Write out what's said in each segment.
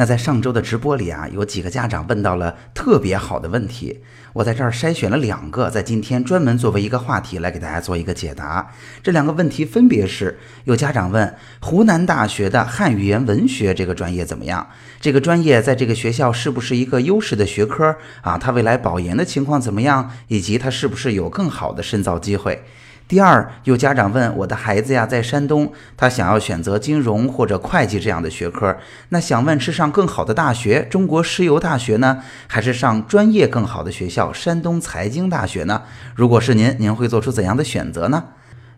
那在上周的直播里啊，有几个家长问到了特别好的问题，我在这儿筛选了两个，在今天专门作为一个话题来给大家做一个解答。这两个问题分别是：有家长问湖南大学的汉语言文学这个专业怎么样？这个专业在这个学校是不是一个优势的学科啊？它未来保研的情况怎么样？以及它是不是有更好的深造机会？第二，有家长问我的孩子呀，在山东，他想要选择金融或者会计这样的学科，那想问是上更好的大学，中国石油大学呢，还是上专业更好的学校，山东财经大学呢？如果是您，您会做出怎样的选择呢？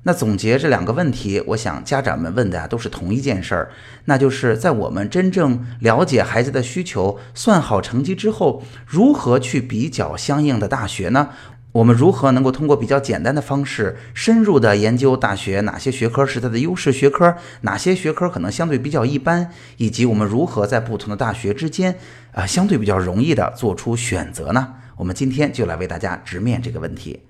那总结这两个问题，我想家长们问的呀都是同一件事儿，那就是在我们真正了解孩子的需求、算好成绩之后，如何去比较相应的大学呢？我们如何能够通过比较简单的方式，深入的研究大学哪些学科是它的优势学科，哪些学科可能相对比较一般，以及我们如何在不同的大学之间，啊，相对比较容易的做出选择呢？我们今天就来为大家直面这个问题。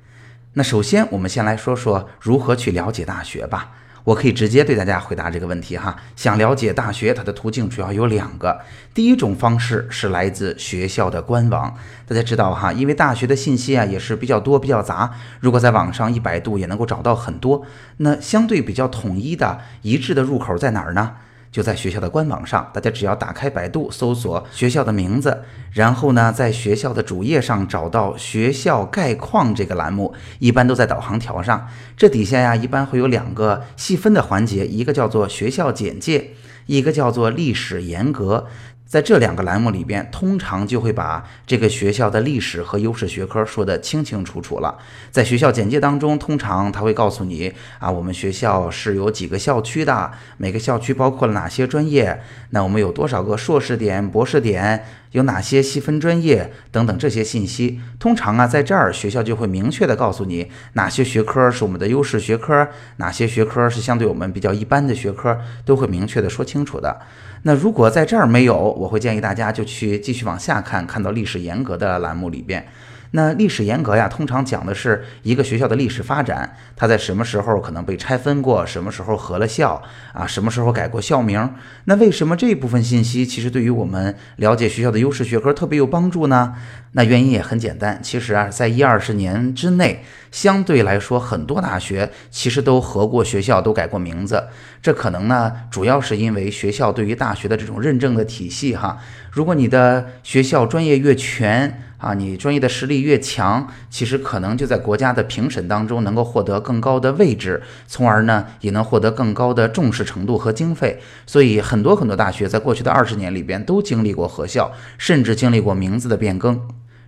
那首先，我们先来说说如何去了解大学吧。我可以直接对大家回答这个问题哈。想了解大学，它的途径主要有两个。第一种方式是来自学校的官网。大家知道哈，因为大学的信息啊也是比较多、比较杂，如果在网上一百度也能够找到很多。那相对比较统一的、一致的入口在哪儿呢？就在学校的官网上，大家只要打开百度搜索学校的名字，然后呢，在学校的主页上找到学校概况这个栏目，一般都在导航条上。这底下呀，一般会有两个细分的环节，一个叫做学校简介，一个叫做历史沿革。在这两个栏目里边，通常就会把这个学校的历史和优势学科说得清清楚楚了。在学校简介当中，通常他会告诉你啊，我们学校是有几个校区的，每个校区包括了哪些专业，那我们有多少个硕士点、博士点。有哪些细分专业等等这些信息，通常啊，在这儿学校就会明确的告诉你哪些学科是我们的优势学科，哪些学科是相对我们比较一般的学科，都会明确的说清楚的。那如果在这儿没有，我会建议大家就去继续往下看，看到历史严格的栏目里边。那历史沿革呀，通常讲的是一个学校的历史发展，它在什么时候可能被拆分过，什么时候合了校啊，什么时候改过校名？那为什么这部分信息其实对于我们了解学校的优势学科特别有帮助呢？那原因也很简单，其实啊，在一二十年之内，相对来说，很多大学其实都合过学校，都改过名字。这可能呢，主要是因为学校对于大学的这种认证的体系哈。如果你的学校专业越全啊，你专业的实力越强，其实可能就在国家的评审当中能够获得更高的位置，从而呢，也能获得更高的重视程度和经费。所以，很多很多大学在过去的二十年里边都经历过核校，甚至经历过名字的变更。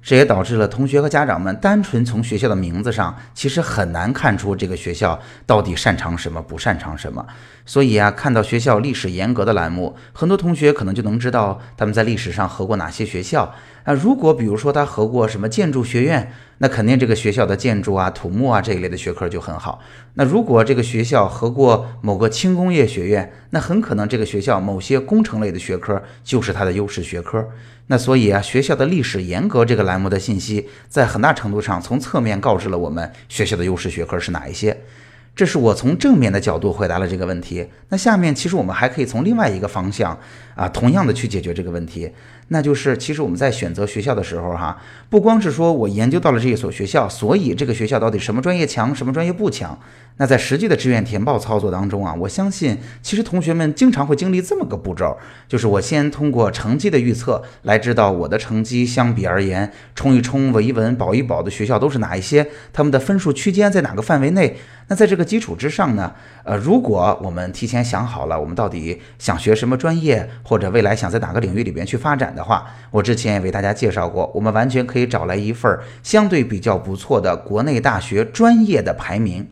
这也导致了同学和家长们单纯从学校的名字上，其实很难看出这个学校到底擅长什么，不擅长什么。所以啊，看到学校历史严格的栏目，很多同学可能就能知道他们在历史上合过哪些学校。啊如果比如说他合过什么建筑学院，那肯定这个学校的建筑啊、土木啊这一类的学科就很好。那如果这个学校合过某个轻工业学院，那很可能这个学校某些工程类的学科就是它的优势学科。那所以啊，学校的历史严格这个栏目的信息，在很大程度上从侧面告知了我们学校的优势学科是哪一些。这是我从正面的角度回答了这个问题。那下面其实我们还可以从另外一个方向啊，同样的去解决这个问题。那就是其实我们在选择学校的时候哈，不光是说我研究到了这一所学校，所以这个学校到底什么专业强，什么专业不强。那在实际的志愿填报操作当中啊，我相信其实同学们经常会经历这么个步骤，就是我先通过成绩的预测来知道我的成绩相比而言，冲一冲、稳一稳、保一保的学校都是哪一些，他们的分数区间在哪个范围内。那在这个基础之上呢，呃，如果我们提前想好了，我们到底想学什么专业，或者未来想在哪个领域里边去发展的话，我之前也为大家介绍过，我们完全可以找来一份相对比较不错的国内大学专业的排名。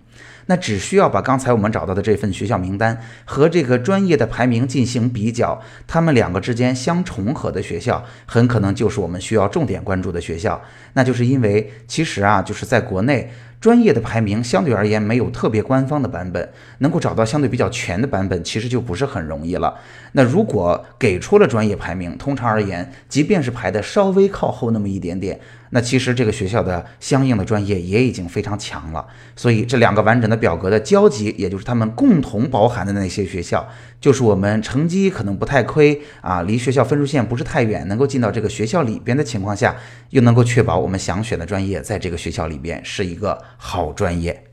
那只需要把刚才我们找到的这份学校名单和这个专业的排名进行比较，他们两个之间相重合的学校，很可能就是我们需要重点关注的学校。那就是因为其实啊，就是在国内。专业的排名相对而言没有特别官方的版本，能够找到相对比较全的版本，其实就不是很容易了。那如果给出了专业排名，通常而言，即便是排的稍微靠后那么一点点。那其实这个学校的相应的专业也已经非常强了，所以这两个完整的表格的交集，也就是他们共同包含的那些学校，就是我们成绩可能不太亏啊，离学校分数线不是太远，能够进到这个学校里边的情况下，又能够确保我们想选的专业在这个学校里边是一个好专业。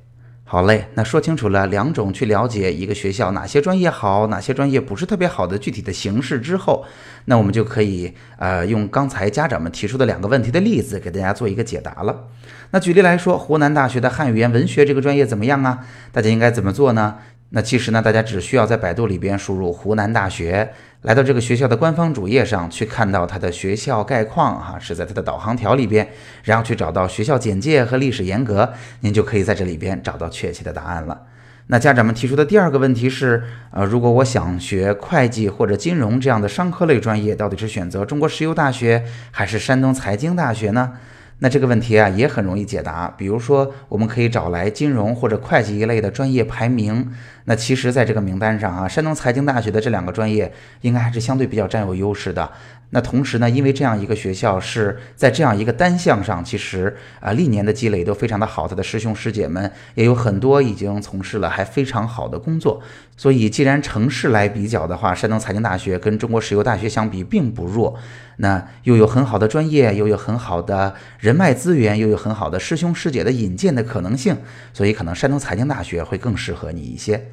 好嘞，那说清楚了两种去了解一个学校哪些专业好，哪些专业不是特别好的具体的形式之后，那我们就可以呃用刚才家长们提出的两个问题的例子给大家做一个解答了。那举例来说，湖南大学的汉语言文学这个专业怎么样啊？大家应该怎么做呢？那其实呢，大家只需要在百度里边输入湖南大学。来到这个学校的官方主页上去看到它的学校概况，哈，是在它的导航条里边，然后去找到学校简介和历史沿革，您就可以在这里边找到确切的答案了。那家长们提出的第二个问题是，呃，如果我想学会计或者金融这样的商科类专业，到底是选择中国石油大学还是山东财经大学呢？那这个问题啊也很容易解答，比如说我们可以找来金融或者会计一类的专业排名。那其实，在这个名单上啊，山东财经大学的这两个专业应该还是相对比较占有优势的。那同时呢，因为这样一个学校是在这样一个单项上，其实啊历年的积累都非常的好，他的师兄师姐们也有很多已经从事了还非常好的工作。所以，既然城市来比较的话，山东财经大学跟中国石油大学相比并不弱。那又有很好的专业，又有很好的人脉资源，又有很好的师兄师姐的引荐的可能性，所以可能山东财经大学会更适合你一些。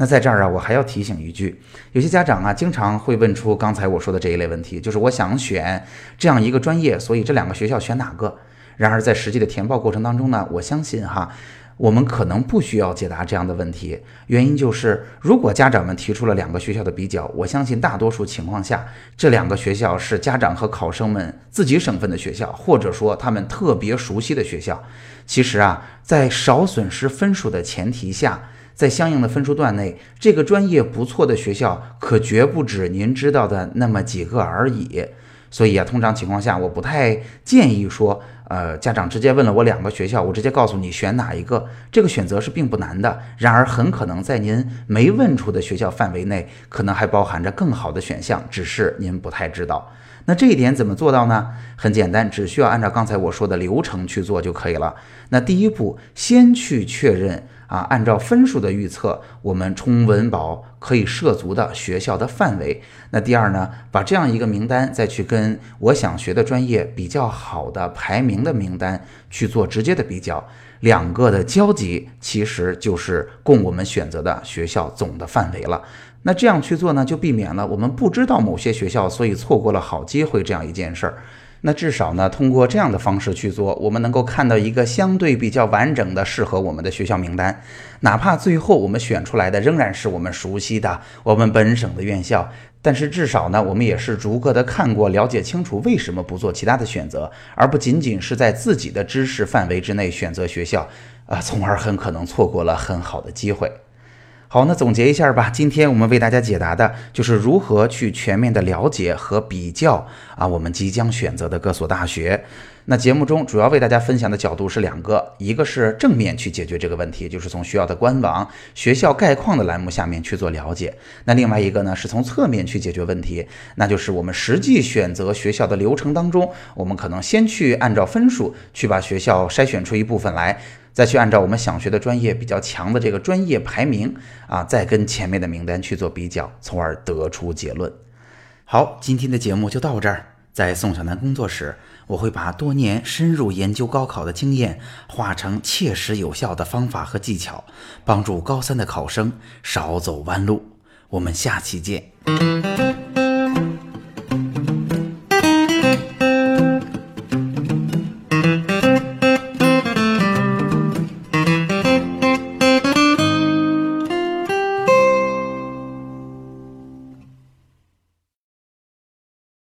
那在这儿啊，我还要提醒一句，有些家长啊，经常会问出刚才我说的这一类问题，就是我想选这样一个专业，所以这两个学校选哪个？然而在实际的填报过程当中呢，我相信哈，我们可能不需要解答这样的问题，原因就是如果家长们提出了两个学校的比较，我相信大多数情况下，这两个学校是家长和考生们自己省份的学校，或者说他们特别熟悉的学校。其实啊，在少损失分数的前提下。在相应的分数段内，这个专业不错的学校可绝不止您知道的那么几个而已。所以啊，通常情况下，我不太建议说，呃，家长直接问了我两个学校，我直接告诉你选哪一个。这个选择是并不难的。然而，很可能在您没问出的学校范围内，可能还包含着更好的选项，只是您不太知道。那这一点怎么做到呢？很简单，只需要按照刚才我说的流程去做就可以了。那第一步，先去确认。啊，按照分数的预测，我们冲文保可以涉足的学校的范围。那第二呢，把这样一个名单再去跟我想学的专业比较好的排名的名单去做直接的比较，两个的交集其实就是供我们选择的学校总的范围了。那这样去做呢，就避免了我们不知道某些学校，所以错过了好机会这样一件事儿。那至少呢，通过这样的方式去做，我们能够看到一个相对比较完整的适合我们的学校名单，哪怕最后我们选出来的仍然是我们熟悉的我们本省的院校，但是至少呢，我们也是逐个的看过，了解清楚为什么不做其他的选择，而不仅仅是在自己的知识范围之内选择学校，啊，从而很可能错过了很好的机会。好，那总结一下吧。今天我们为大家解答的就是如何去全面的了解和比较啊，我们即将选择的各所大学。那节目中主要为大家分享的角度是两个，一个是正面去解决这个问题，就是从学校的官网、学校概况的栏目下面去做了解。那另外一个呢，是从侧面去解决问题，那就是我们实际选择学校的流程当中，我们可能先去按照分数去把学校筛选出一部分来。再去按照我们想学的专业比较强的这个专业排名啊，再跟前面的名单去做比较，从而得出结论。好，今天的节目就到这儿。在宋小南工作室，我会把多年深入研究高考的经验化成切实有效的方法和技巧，帮助高三的考生少走弯路。我们下期见。